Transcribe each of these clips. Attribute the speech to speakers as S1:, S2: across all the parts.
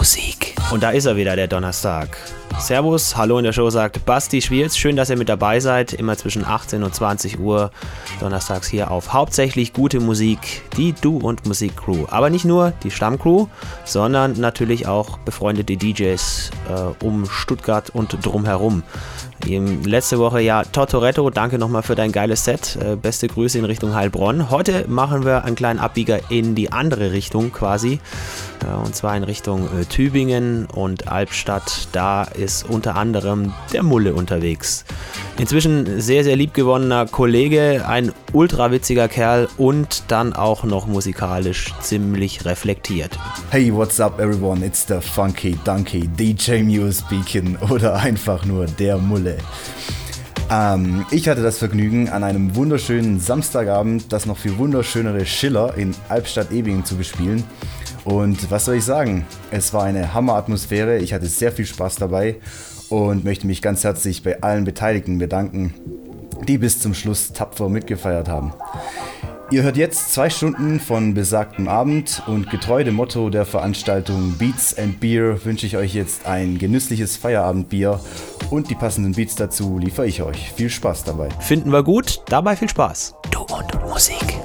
S1: Musik. Und da ist er wieder, der Donnerstag. Servus, hallo in der Show sagt Basti Schwierz. Schön, dass ihr mit dabei seid. Immer zwischen 18 und 20 Uhr donnerstags hier auf hauptsächlich gute Musik, die Du und Musik Crew. Aber nicht nur die Stammcrew, sondern natürlich auch befreundete DJs äh, um Stuttgart und drumherum. Letzte Woche ja Tortoretto, danke nochmal für dein geiles Set. Äh, beste Grüße in Richtung Heilbronn. Heute machen wir einen kleinen Abbieger in die andere Richtung quasi. Äh, und zwar in Richtung äh, Tübingen und Albstadt. Da ist unter anderem der Mulle unterwegs. Inzwischen sehr, sehr liebgewonnener Kollege, ein ultra witziger Kerl und dann auch noch musikalisch ziemlich reflektiert.
S2: Hey, what's up everyone? It's the Funky Donkey DJ Muse speaking oder einfach nur der Mulle. Ähm, ich hatte das Vergnügen, an einem wunderschönen Samstagabend das noch viel wunderschönere Schiller in Albstadt-Ebingen zu bespielen. Und was soll ich sagen? Es war eine Hammeratmosphäre, ich hatte sehr viel Spaß dabei und möchte mich ganz herzlich bei allen Beteiligten bedanken, die bis zum Schluss tapfer mitgefeiert haben. Ihr hört jetzt zwei Stunden von besagtem Abend und getreu dem Motto der Veranstaltung Beats and Beer wünsche ich euch jetzt ein genüssliches Feierabendbier und die passenden Beats dazu liefere ich euch. Viel Spaß dabei.
S1: Finden wir gut, dabei viel Spaß. Du und Musik.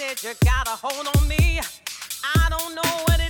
S3: said you got a hold on me. I don't know what it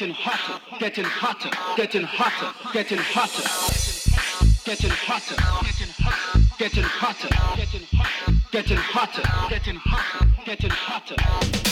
S4: Getting hotter, getting hotter, getting hotter, getting hotter, getting hotter, getting hotter, getting hotter, getting hotter, getting hotter, getting hotter, getting hotter.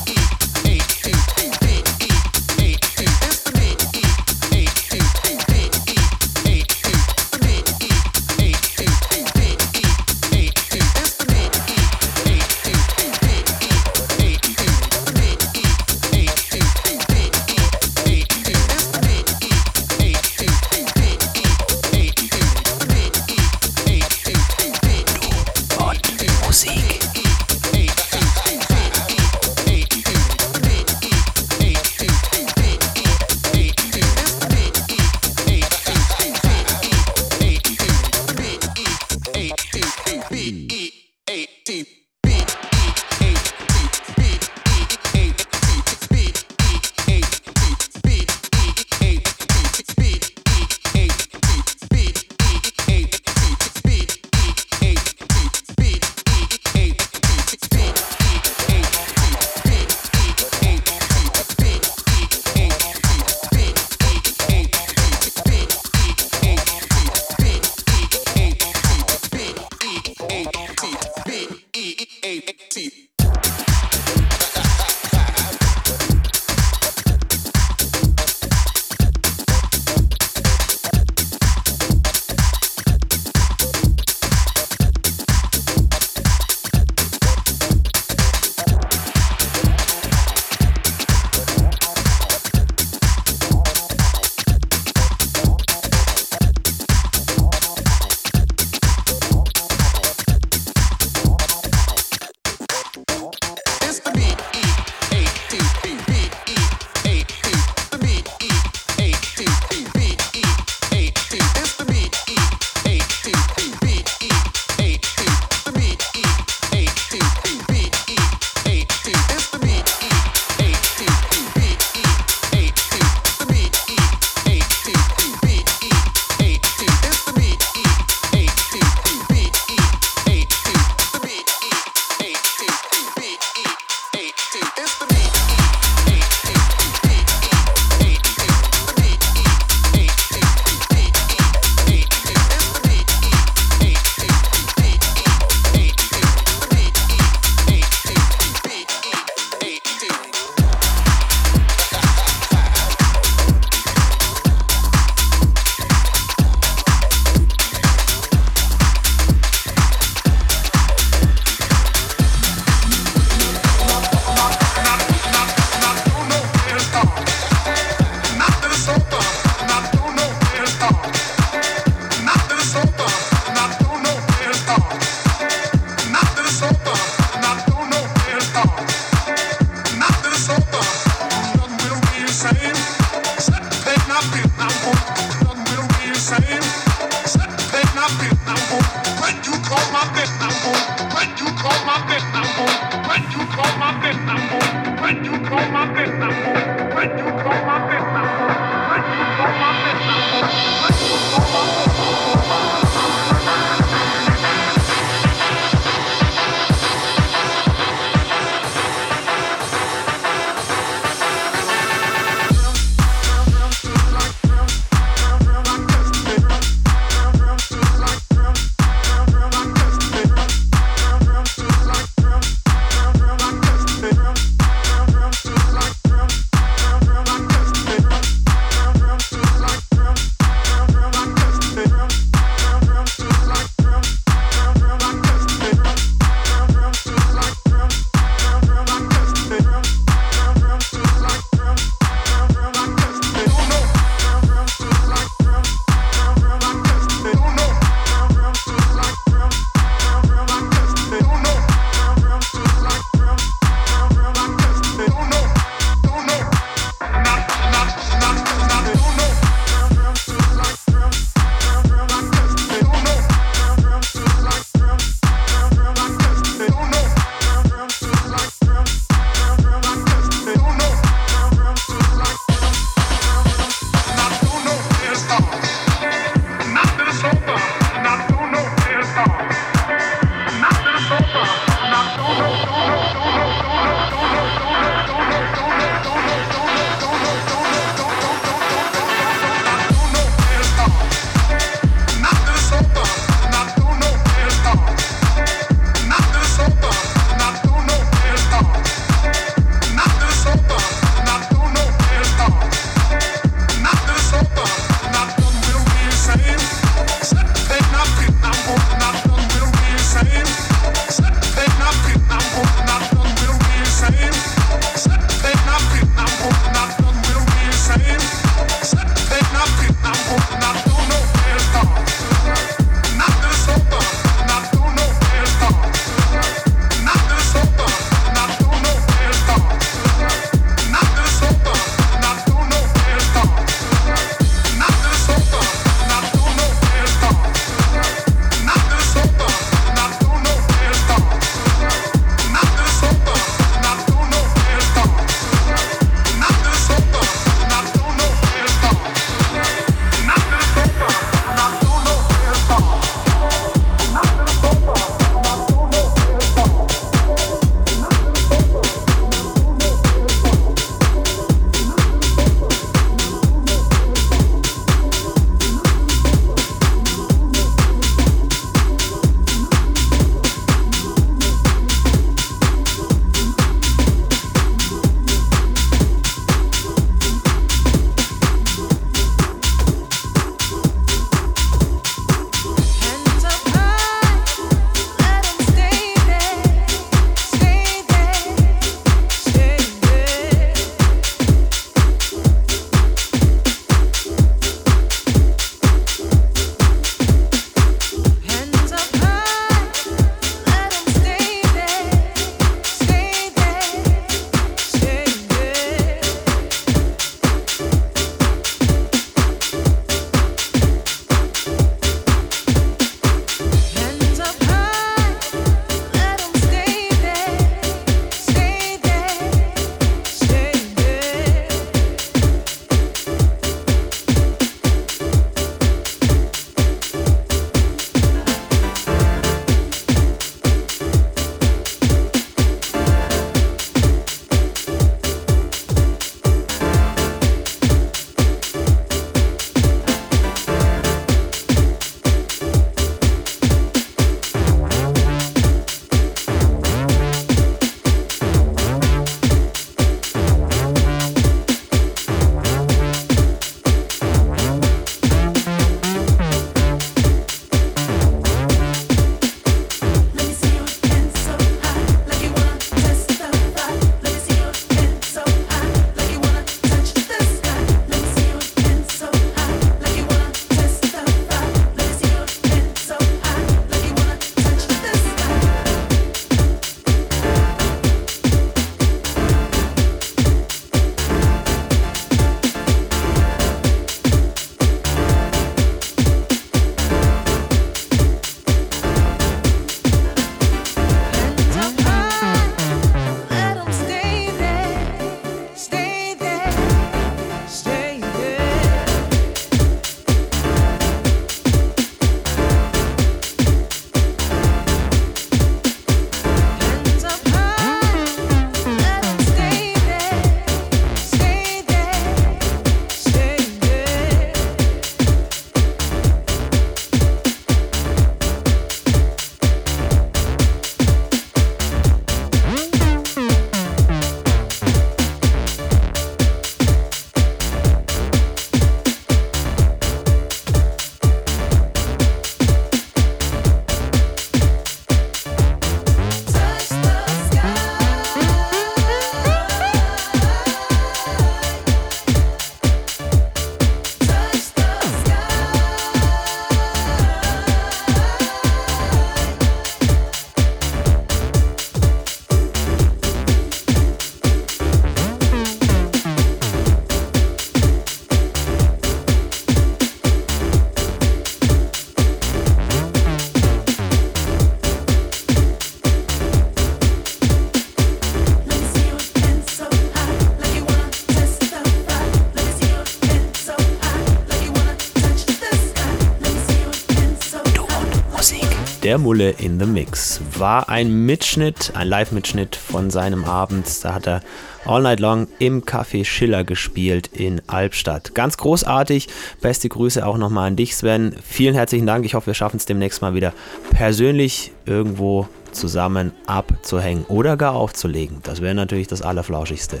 S1: Der Mulle in the Mix. War ein Mitschnitt, ein Live-Mitschnitt von seinem Abend. Da hat er All Night Long im Café Schiller gespielt in Albstadt. Ganz großartig. Beste Grüße auch nochmal an dich, Sven. Vielen herzlichen Dank. Ich hoffe, wir schaffen es demnächst mal wieder persönlich irgendwo zusammen abzuhängen oder gar aufzulegen. Das wäre natürlich das Allerflauschigste.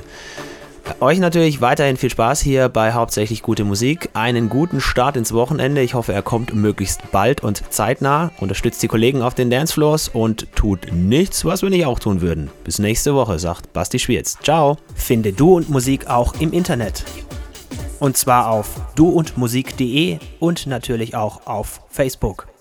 S1: Euch natürlich weiterhin viel Spaß hier bei Hauptsächlich gute Musik. Einen guten Start ins Wochenende. Ich hoffe, er kommt möglichst bald und zeitnah. Unterstützt die Kollegen auf den Dancefloors und tut nichts, was wir nicht auch tun würden. Bis nächste Woche, sagt Basti Schwierz. Ciao. Finde Du und Musik auch im Internet. Und zwar auf duundmusik.de und natürlich auch auf Facebook.